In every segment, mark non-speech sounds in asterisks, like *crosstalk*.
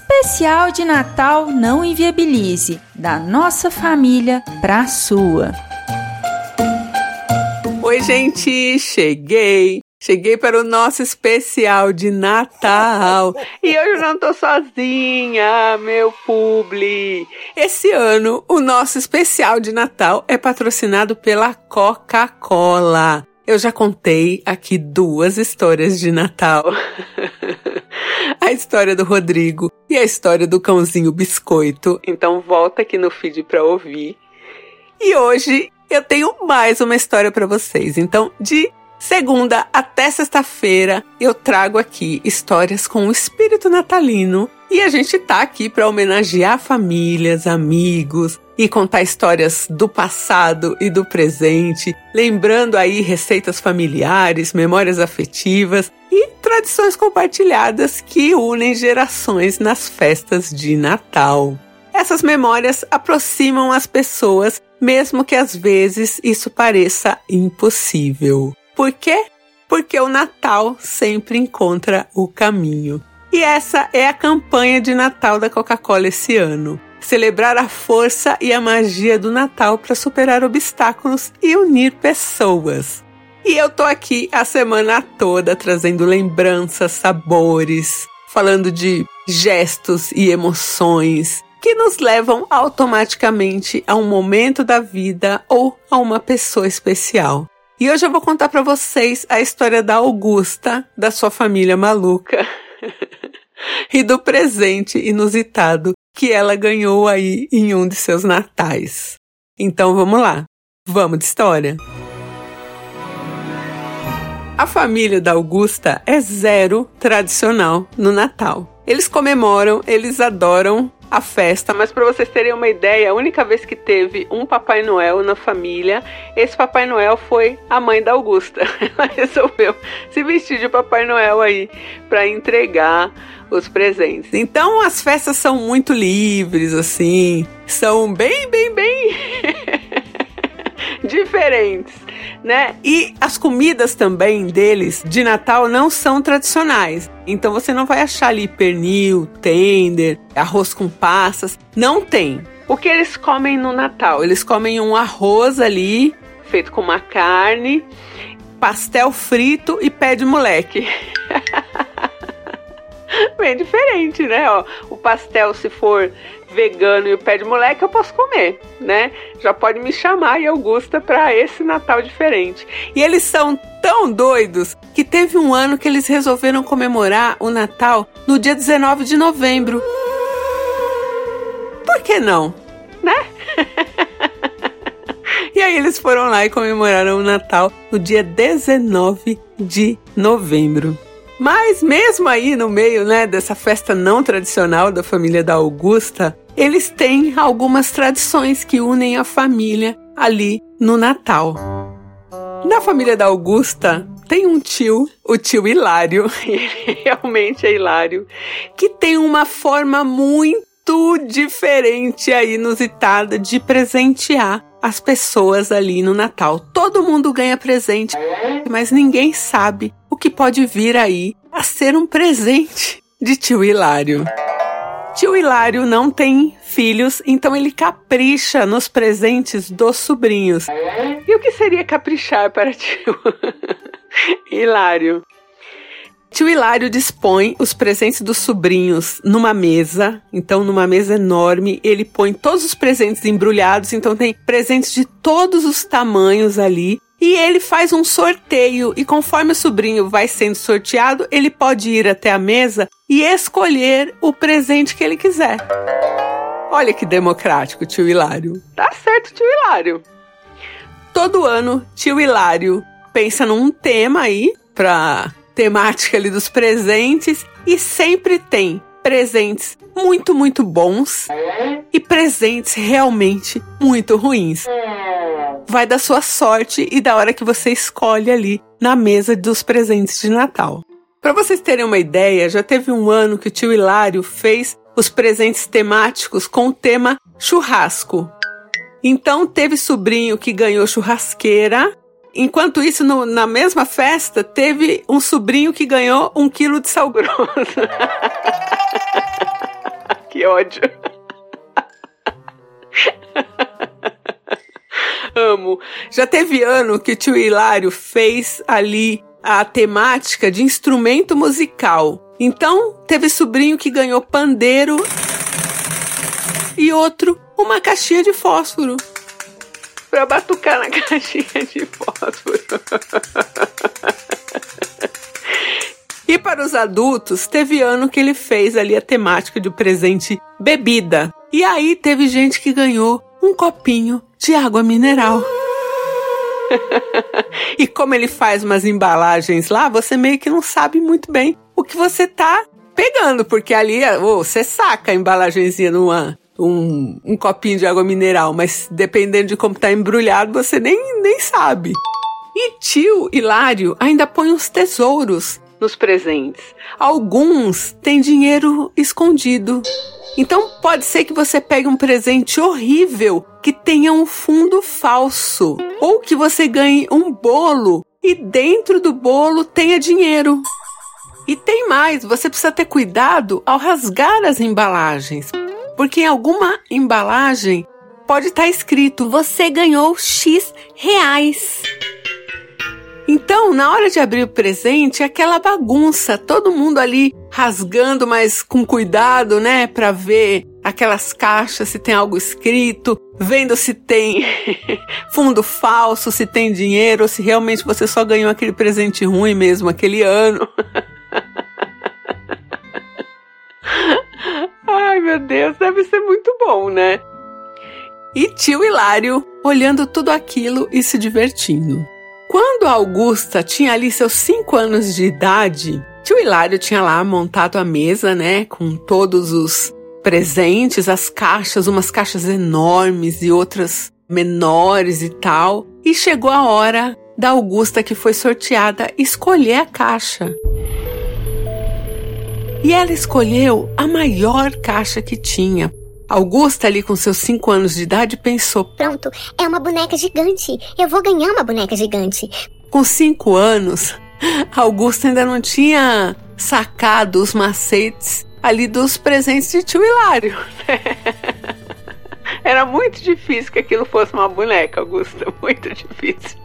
Especial de Natal Não Inviabilize, da nossa família pra sua. Oi, gente, cheguei. Cheguei para o nosso especial de Natal. E hoje eu não tô sozinha, meu publi. Esse ano, o nosso especial de Natal é patrocinado pela Coca-Cola. Eu já contei aqui duas histórias de Natal. *laughs* a história do Rodrigo e a história do cãozinho biscoito. Então volta aqui no feed para ouvir. E hoje eu tenho mais uma história para vocês. Então, de segunda até sexta-feira, eu trago aqui histórias com o espírito natalino. E a gente tá aqui para homenagear famílias, amigos e contar histórias do passado e do presente, lembrando aí receitas familiares, memórias afetivas e tradições compartilhadas que unem gerações nas festas de Natal. Essas memórias aproximam as pessoas, mesmo que às vezes isso pareça impossível. Por quê? Porque o Natal sempre encontra o caminho. E essa é a campanha de Natal da Coca-Cola esse ano. Celebrar a força e a magia do Natal para superar obstáculos e unir pessoas. E eu tô aqui a semana toda trazendo lembranças, sabores, falando de gestos e emoções que nos levam automaticamente a um momento da vida ou a uma pessoa especial. E hoje eu vou contar para vocês a história da Augusta, da sua família maluca. *laughs* e do presente inusitado que ela ganhou aí em um de seus natais. Então vamos lá, vamos de história. A família da Augusta é zero tradicional no Natal. Eles comemoram, eles adoram a festa, mas para vocês terem uma ideia, a única vez que teve um Papai Noel na família, esse Papai Noel foi a mãe da Augusta. *laughs* Ela resolveu se vestir de Papai Noel aí para entregar os presentes. Então as festas são muito livres, assim, são bem, bem, bem *laughs* diferentes, né? E as comidas também deles de Natal não são tradicionais. Então você não vai achar ali pernil, tender, arroz com passas, não tem. O que eles comem no Natal? Eles comem um arroz ali feito com uma carne, pastel frito e pé de moleque. *laughs* Bem diferente, né? Ó, o pastel, se for vegano e o pé de moleque, eu posso comer, né? Já pode me chamar e Augusta para esse Natal diferente. E eles são tão doidos que teve um ano que eles resolveram comemorar o Natal no dia 19 de novembro. Por que não? Né? *laughs* e aí eles foram lá e comemoraram o Natal no dia 19 de novembro. Mas mesmo aí no meio, né, dessa festa não tradicional da família da Augusta, eles têm algumas tradições que unem a família ali no Natal. Na família da Augusta tem um tio, o tio Hilário, *laughs* ele realmente é hilário, que tem uma forma muito diferente e inusitada de presentear as pessoas ali no Natal. Todo mundo ganha presente, mas ninguém sabe o que pode vir aí a ser um presente de tio Hilário. Tio Hilário não tem filhos, então ele capricha nos presentes dos sobrinhos. E o que seria caprichar para tio *laughs* Hilário? Tio Hilário dispõe os presentes dos sobrinhos numa mesa, então numa mesa enorme, ele põe todos os presentes embrulhados, então tem presentes de todos os tamanhos ali. E ele faz um sorteio e conforme o sobrinho vai sendo sorteado, ele pode ir até a mesa e escolher o presente que ele quiser. Olha que democrático, tio Hilário. Tá certo, tio Hilário. Todo ano, tio Hilário pensa num tema aí pra temática ali dos presentes e sempre tem presentes muito, muito bons e presentes realmente muito ruins. Vai da sua sorte e da hora que você escolhe ali na mesa dos presentes de Natal. Para vocês terem uma ideia, já teve um ano que o tio Hilário fez os presentes temáticos com o tema churrasco. Então teve sobrinho que ganhou churrasqueira Enquanto isso, no, na mesma festa, teve um sobrinho que ganhou um quilo de sal grosso. *laughs* que ódio. *laughs* Amo. Já teve ano que o tio Hilário fez ali a temática de instrumento musical. Então, teve sobrinho que ganhou pandeiro e outro uma caixinha de fósforo. Pra batucar na *laughs* caixinha de fósforo. E para os adultos, teve ano que ele fez ali a temática de presente bebida. E aí teve gente que ganhou um copinho de água mineral. *laughs* e como ele faz umas embalagens lá, você meio que não sabe muito bem o que você tá pegando, porque ali oh, você saca a embalagenzinha numa um, um copinho de água mineral, mas dependendo de como tá embrulhado, você nem, nem sabe. E tio Hilário ainda põe uns tesouros nos presentes. Alguns têm dinheiro escondido. Então pode ser que você pegue um presente horrível que tenha um fundo falso, ou que você ganhe um bolo e dentro do bolo tenha dinheiro. E tem mais, você precisa ter cuidado ao rasgar as embalagens, porque em alguma embalagem pode estar escrito: você ganhou X reais. Então, na hora de abrir o presente, é aquela bagunça, todo mundo ali rasgando, mas com cuidado, né, para ver aquelas caixas se tem algo escrito, vendo se tem *laughs* fundo falso, se tem dinheiro, se realmente você só ganhou aquele presente ruim mesmo aquele ano. *laughs* Ai, meu Deus, deve ser muito bom, né? E tio Hilário olhando tudo aquilo e se divertindo. Quando Augusta tinha ali seus cinco anos de idade, tio Hilário tinha lá montado a mesa, né, com todos os presentes, as caixas, umas caixas enormes e outras menores e tal. E chegou a hora da Augusta que foi sorteada escolher a caixa. E ela escolheu a maior caixa que tinha, Augusta, ali com seus cinco anos de idade, pensou: Pronto, é uma boneca gigante. Eu vou ganhar uma boneca gigante. Com cinco anos, Augusta ainda não tinha sacado os macetes ali dos presentes de tio Hilário. *laughs* Era muito difícil que aquilo fosse uma boneca, Augusta, *laughs* muito difícil.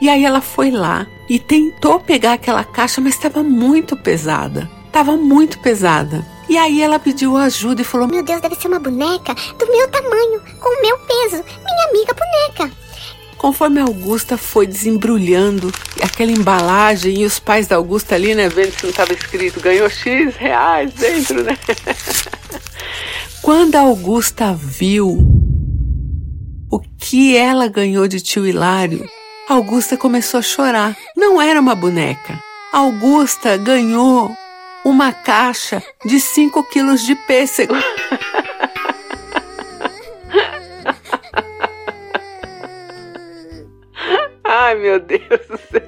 E aí ela foi lá e tentou pegar aquela caixa, mas estava muito pesada. Estava muito pesada. E aí ela pediu ajuda e falou: Meu Deus, deve ser uma boneca do meu tamanho, com o meu peso, minha amiga boneca. Conforme Augusta foi desembrulhando aquela embalagem e os pais da Augusta ali, né, vendo se não estava escrito, ganhou X reais dentro, né? *laughs* Quando a Augusta viu o que ela ganhou de tio Hilário, Augusta começou a chorar. Não era uma boneca. Augusta ganhou uma caixa de 5 quilos de pêssego. Ai, meu Deus do céu.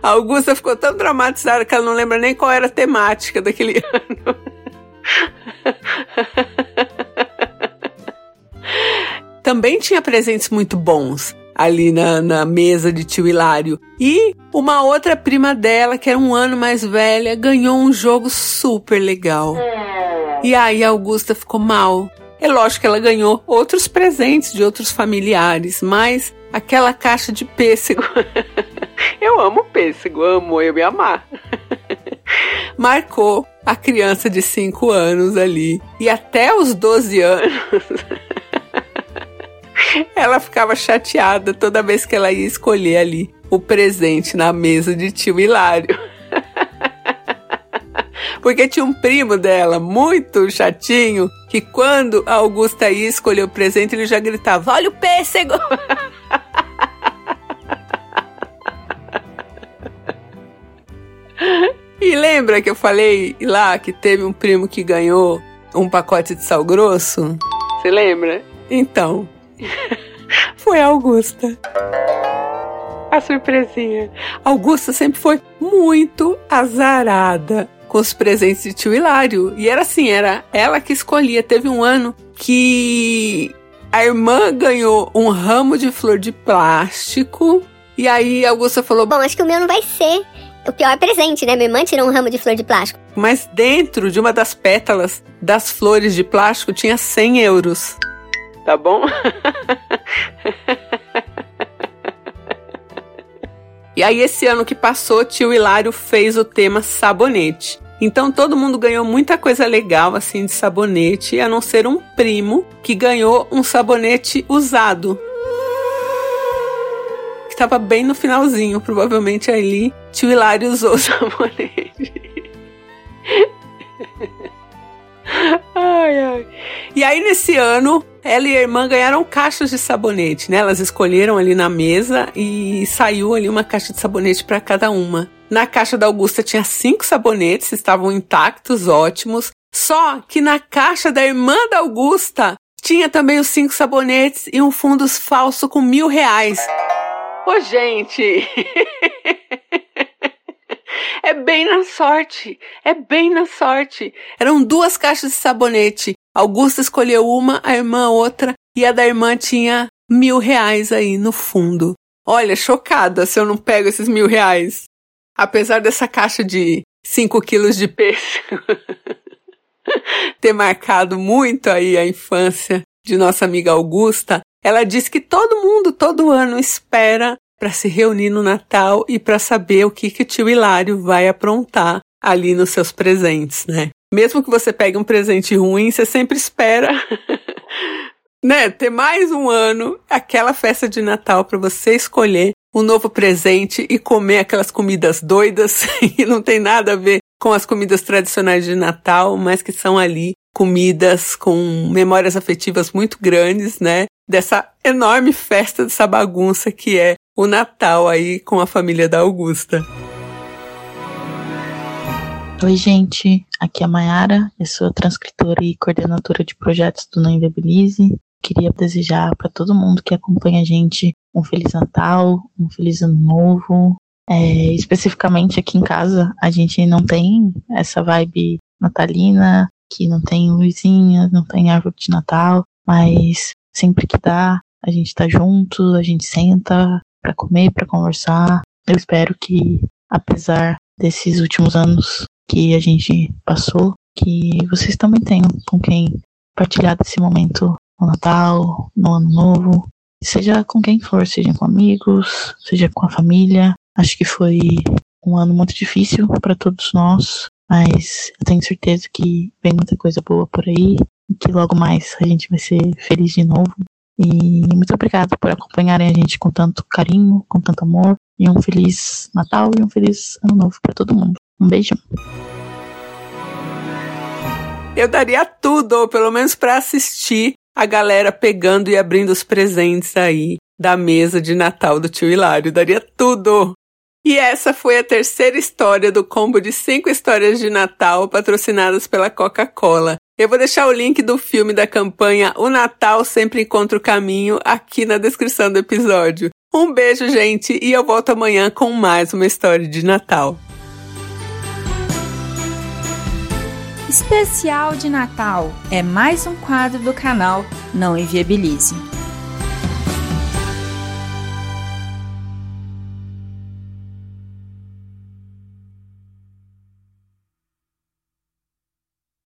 A Augusta ficou tão traumatizada que ela não lembra nem qual era a temática daquele *laughs* ano. Também tinha presentes muito bons ali na, na mesa de tio Hilário. E uma outra prima dela, que era um ano mais velha, ganhou um jogo super legal. E aí a Augusta ficou mal. É lógico que ela ganhou outros presentes de outros familiares, mas aquela caixa de pêssego. *laughs* eu amo pêssego, amo, eu me amar. *laughs* Marcou a criança de 5 anos ali. E até os 12 anos. *laughs* ela ficava chateada toda vez que ela ia escolher ali o presente na mesa de tio Hilário. *laughs* Porque tinha um primo dela, muito chatinho, que quando a Augusta ia escolher o presente, ele já gritava: Olha o pêssego! *laughs* e lembra que eu falei lá que teve um primo que ganhou um pacote de sal grosso? Você lembra? Então, *laughs* foi a Augusta. A surpresinha. Augusta sempre foi muito azarada com os presentes de tio Hilário. E era assim, era ela que escolhia. Teve um ano que a irmã ganhou um ramo de flor de plástico. E aí Augusta falou: Bom, acho que o meu não vai ser O pior presente, né? Minha irmã tirou um ramo de flor de plástico. Mas dentro de uma das pétalas das flores de plástico tinha 100 euros. Tá bom? e aí, esse ano que passou, tio Hilário fez o tema sabonete. Então todo mundo ganhou muita coisa legal assim de sabonete, a não ser um primo que ganhou um sabonete usado. Que estava bem no finalzinho, provavelmente ali tio Hilário usou o *laughs* sabonete. ai, ai. E aí nesse ano, ela e a irmã ganharam caixas de sabonete, né? Elas escolheram ali na mesa e saiu ali uma caixa de sabonete para cada uma. Na caixa da Augusta tinha cinco sabonetes, estavam intactos, ótimos. Só que na caixa da irmã da Augusta tinha também os cinco sabonetes e um fundos falso com mil reais. Ô, gente! *laughs* é bem na sorte, é bem na sorte. Eram duas caixas de sabonete. Augusta escolheu uma, a irmã outra, e a da irmã tinha mil reais aí no fundo. Olha, chocada se eu não pego esses mil reais apesar dessa caixa de 5 quilos de peixe *laughs* ter marcado muito aí a infância de nossa amiga Augusta, ela diz que todo mundo, todo ano, espera para se reunir no Natal e para saber o que, que o tio Hilário vai aprontar ali nos seus presentes, né? Mesmo que você pegue um presente ruim, você sempre espera, *laughs* né, ter mais um ano, aquela festa de Natal para você escolher um novo presente e comer aquelas comidas doidas que *laughs* não tem nada a ver com as comidas tradicionais de Natal, mas que são ali comidas com memórias afetivas muito grandes, né? Dessa enorme festa, dessa bagunça que é o Natal aí com a família da Augusta. Oi, gente. Aqui é a Mayara, eu sou transcritora e coordenadora de projetos do Não Inviabilize. Queria desejar para todo mundo que acompanha a gente um Feliz Natal, um Feliz Ano Novo. É, especificamente aqui em casa, a gente não tem essa vibe natalina, que não tem luzinha, não tem árvore de Natal, mas sempre que dá, a gente tá junto, a gente senta para comer, para conversar. Eu espero que, apesar desses últimos anos que a gente passou, que vocês também tenham com quem partilhar desse momento no Natal, no Ano Novo, seja com quem for, seja com amigos, seja com a família. Acho que foi um ano muito difícil para todos nós, mas eu tenho certeza que vem muita coisa boa por aí e que logo mais a gente vai ser feliz de novo. E muito obrigado por acompanharem a gente com tanto carinho, com tanto amor. E um feliz Natal e um feliz Ano Novo para todo mundo. Um beijo. Eu daria tudo, ou pelo menos para assistir a galera pegando e abrindo os presentes aí da mesa de Natal do tio Hilário. Daria tudo! E essa foi a terceira história do combo de cinco histórias de Natal patrocinadas pela Coca-Cola. Eu vou deixar o link do filme da campanha O Natal Sempre Encontra o Caminho aqui na descrição do episódio. Um beijo, gente, e eu volto amanhã com mais uma história de Natal. Especial de Natal é mais um quadro do canal Não Inviabilize.